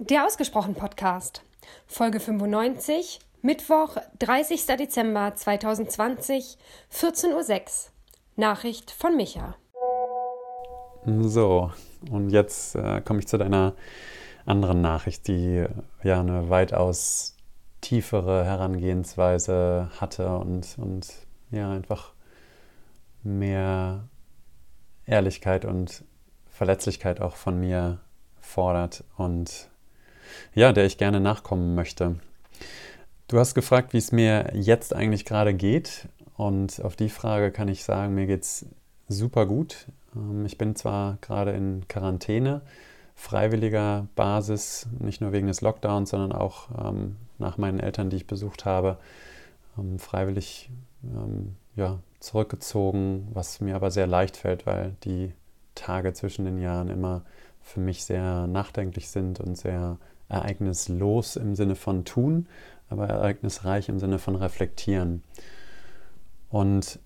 Der Ausgesprochen Podcast, Folge 95, Mittwoch, 30. Dezember 2020, 14.06 Uhr. Nachricht von Micha. So, und jetzt äh, komme ich zu deiner anderen Nachricht, die ja eine weitaus tiefere Herangehensweise hatte und, und ja, einfach mehr Ehrlichkeit und Verletzlichkeit auch von mir fordert und ja, der ich gerne nachkommen möchte. Du hast gefragt, wie es mir jetzt eigentlich gerade geht. Und auf die Frage kann ich sagen, mir geht es super gut. Ähm, ich bin zwar gerade in Quarantäne, freiwilliger Basis, nicht nur wegen des Lockdowns, sondern auch ähm, nach meinen Eltern, die ich besucht habe, ähm, freiwillig ja, zurückgezogen, was mir aber sehr leicht fällt, weil die Tage zwischen den Jahren immer für mich sehr nachdenklich sind und sehr ereignislos im Sinne von tun, aber ereignisreich im Sinne von reflektieren. Und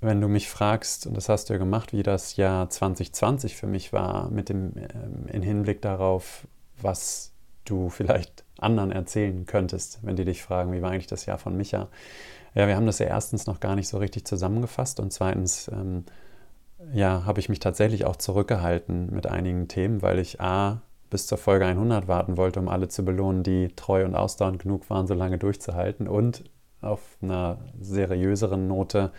wenn du mich fragst, und das hast du ja gemacht, wie das Jahr 2020 für mich war, mit dem ähm, in Hinblick darauf, was du vielleicht anderen erzählen könntest, wenn die dich fragen, wie war eigentlich das Jahr von Micha? Ja, wir haben das ja erstens noch gar nicht so richtig zusammengefasst und zweitens ähm, ja, habe ich mich tatsächlich auch zurückgehalten mit einigen Themen, weil ich A, bis zur Folge 100 warten wollte, um alle zu belohnen, die treu und ausdauernd genug waren, so lange durchzuhalten und auf einer seriöseren Note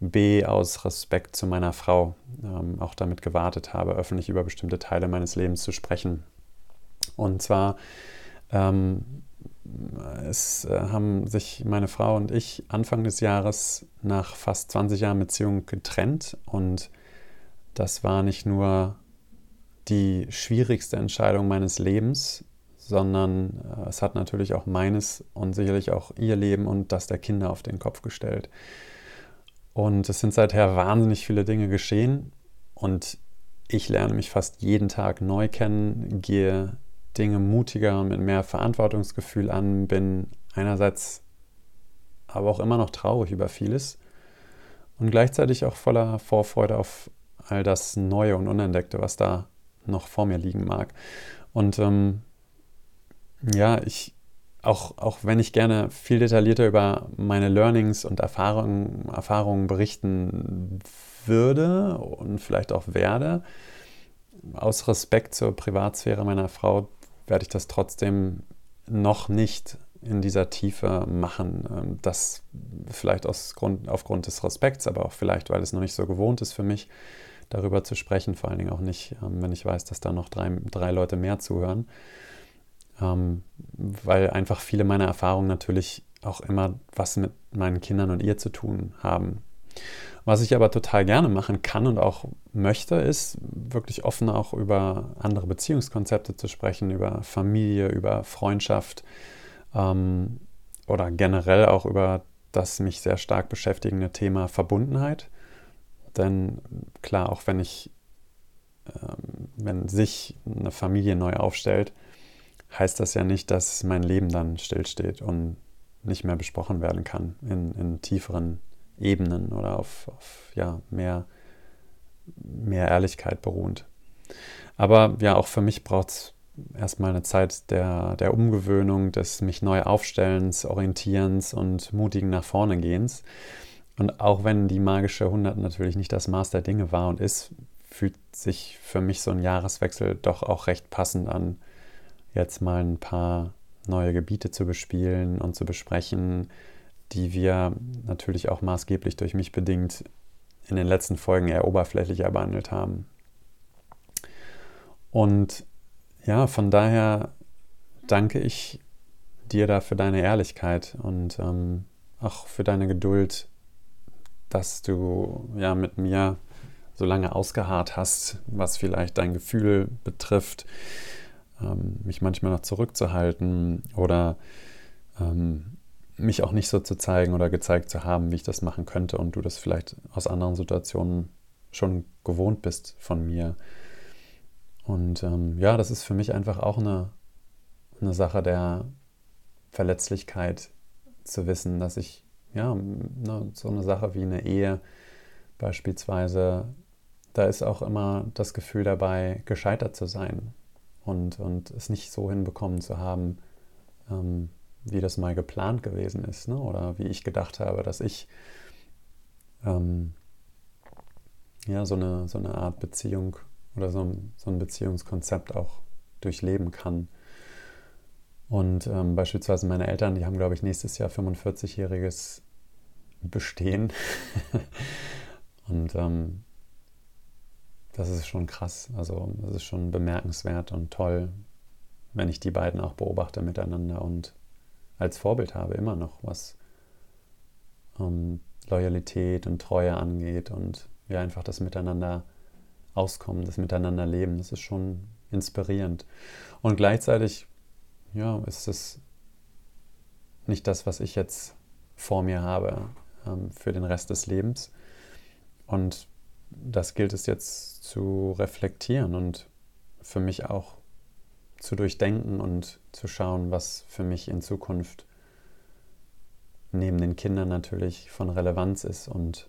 B aus Respekt zu meiner Frau ähm, auch damit gewartet habe, öffentlich über bestimmte Teile meines Lebens zu sprechen. Und zwar ähm, es äh, haben sich meine Frau und ich Anfang des Jahres nach fast 20 Jahren Beziehung getrennt und das war nicht nur die schwierigste Entscheidung meines Lebens, sondern äh, es hat natürlich auch meines und sicherlich auch ihr Leben und das der Kinder auf den Kopf gestellt. Und es sind seither wahnsinnig viele Dinge geschehen und ich lerne mich fast jeden Tag neu kennen, gehe Dinge mutiger und mit mehr Verantwortungsgefühl an, bin einerseits aber auch immer noch traurig über vieles und gleichzeitig auch voller Vorfreude auf all das Neue und Unentdeckte, was da noch vor mir liegen mag. Und ähm, ja, ich, auch, auch wenn ich gerne viel detaillierter über meine Learnings und Erfahrungen, Erfahrungen berichten würde und vielleicht auch werde, aus Respekt zur Privatsphäre meiner Frau werde ich das trotzdem noch nicht in dieser Tiefe machen. Ähm, das vielleicht aus Grund, aufgrund des Respekts, aber auch vielleicht, weil es noch nicht so gewohnt ist für mich darüber zu sprechen, vor allen Dingen auch nicht, ähm, wenn ich weiß, dass da noch drei, drei Leute mehr zuhören, ähm, weil einfach viele meiner Erfahrungen natürlich auch immer was mit meinen Kindern und ihr zu tun haben. Was ich aber total gerne machen kann und auch möchte, ist wirklich offen auch über andere Beziehungskonzepte zu sprechen, über Familie, über Freundschaft ähm, oder generell auch über das mich sehr stark beschäftigende Thema Verbundenheit. Denn klar, auch wenn ich, ähm, wenn sich eine Familie neu aufstellt, heißt das ja nicht, dass mein Leben dann stillsteht und nicht mehr besprochen werden kann in, in tieferen Ebenen oder auf, auf ja, mehr, mehr Ehrlichkeit beruhend. Aber ja, auch für mich braucht es erstmal eine Zeit der, der Umgewöhnung, des mich neu aufstellens, orientierens und mutigen nach vorne gehens. Und auch wenn die magische 100 natürlich nicht das Maß der Dinge war und ist, fühlt sich für mich so ein Jahreswechsel doch auch recht passend an, jetzt mal ein paar neue Gebiete zu bespielen und zu besprechen, die wir natürlich auch maßgeblich durch mich bedingt in den letzten Folgen eher oberflächlicher behandelt haben. Und ja, von daher danke ich dir da für deine Ehrlichkeit und ähm, auch für deine Geduld, dass du ja mit mir so lange ausgeharrt hast, was vielleicht dein Gefühl betrifft, ähm, mich manchmal noch zurückzuhalten oder ähm, mich auch nicht so zu zeigen oder gezeigt zu haben, wie ich das machen könnte und du das vielleicht aus anderen Situationen schon gewohnt bist von mir. Und ähm, ja, das ist für mich einfach auch eine, eine Sache der Verletzlichkeit zu wissen, dass ich ja, ne, so eine Sache wie eine Ehe beispielsweise, da ist auch immer das Gefühl dabei, gescheitert zu sein. und, und es nicht so hinbekommen zu haben, ähm, wie das mal geplant gewesen ist, ne? oder wie ich gedacht habe, dass ich ähm, ja, so, eine, so eine Art Beziehung oder so ein, so ein Beziehungskonzept auch durchleben kann. Und ähm, beispielsweise meine Eltern, die haben, glaube ich, nächstes Jahr 45-jähriges Bestehen. und ähm, das ist schon krass. Also das ist schon bemerkenswert und toll, wenn ich die beiden auch beobachte miteinander und als Vorbild habe immer noch, was ähm, Loyalität und Treue angeht und ja einfach das Miteinander auskommen, das Miteinander leben. Das ist schon inspirierend. Und gleichzeitig, ja, ist es nicht das, was ich jetzt vor mir habe ähm, für den Rest des Lebens. Und das gilt es jetzt zu reflektieren und für mich auch zu durchdenken und zu schauen, was für mich in Zukunft neben den Kindern natürlich von Relevanz ist und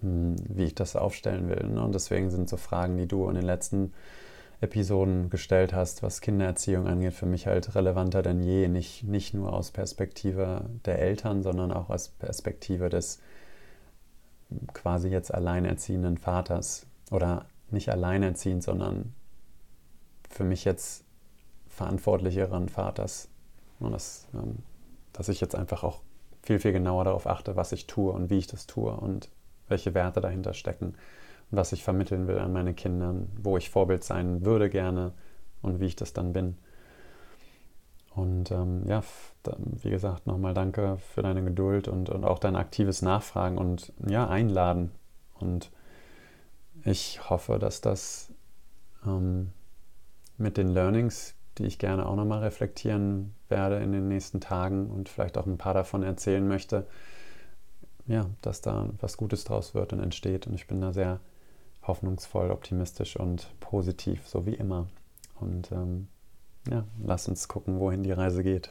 mh, hm, wie ich das aufstellen will. Ne? Und deswegen sind so Fragen, die du in den letzten Episoden gestellt hast, was Kindererziehung angeht, für mich halt relevanter denn je. Nicht, nicht nur aus Perspektive der Eltern, sondern auch aus Perspektive des quasi jetzt alleinerziehenden Vaters. Oder nicht alleinerziehend, sondern für mich jetzt verantwortlicheren Vaters. Und das, ähm, dass ich jetzt einfach auch viel, viel genauer darauf achte, was ich tue und wie ich das tue und welche Werte dahinter stecken was ich vermitteln will an meine Kinder, wo ich Vorbild sein würde gerne und wie ich das dann bin. Und ähm, ja, wie gesagt, nochmal danke für deine Geduld und, und auch dein aktives Nachfragen und ja, einladen. Und ich hoffe, dass das ähm, mit den Learnings, die ich gerne auch nochmal reflektieren werde in den nächsten Tagen und vielleicht auch ein paar davon erzählen möchte, ja, dass da was Gutes draus wird und entsteht. Und ich bin da sehr hoffnungsvoll, optimistisch und positiv, so wie immer. Und ähm, ja, lass uns gucken, wohin die Reise geht.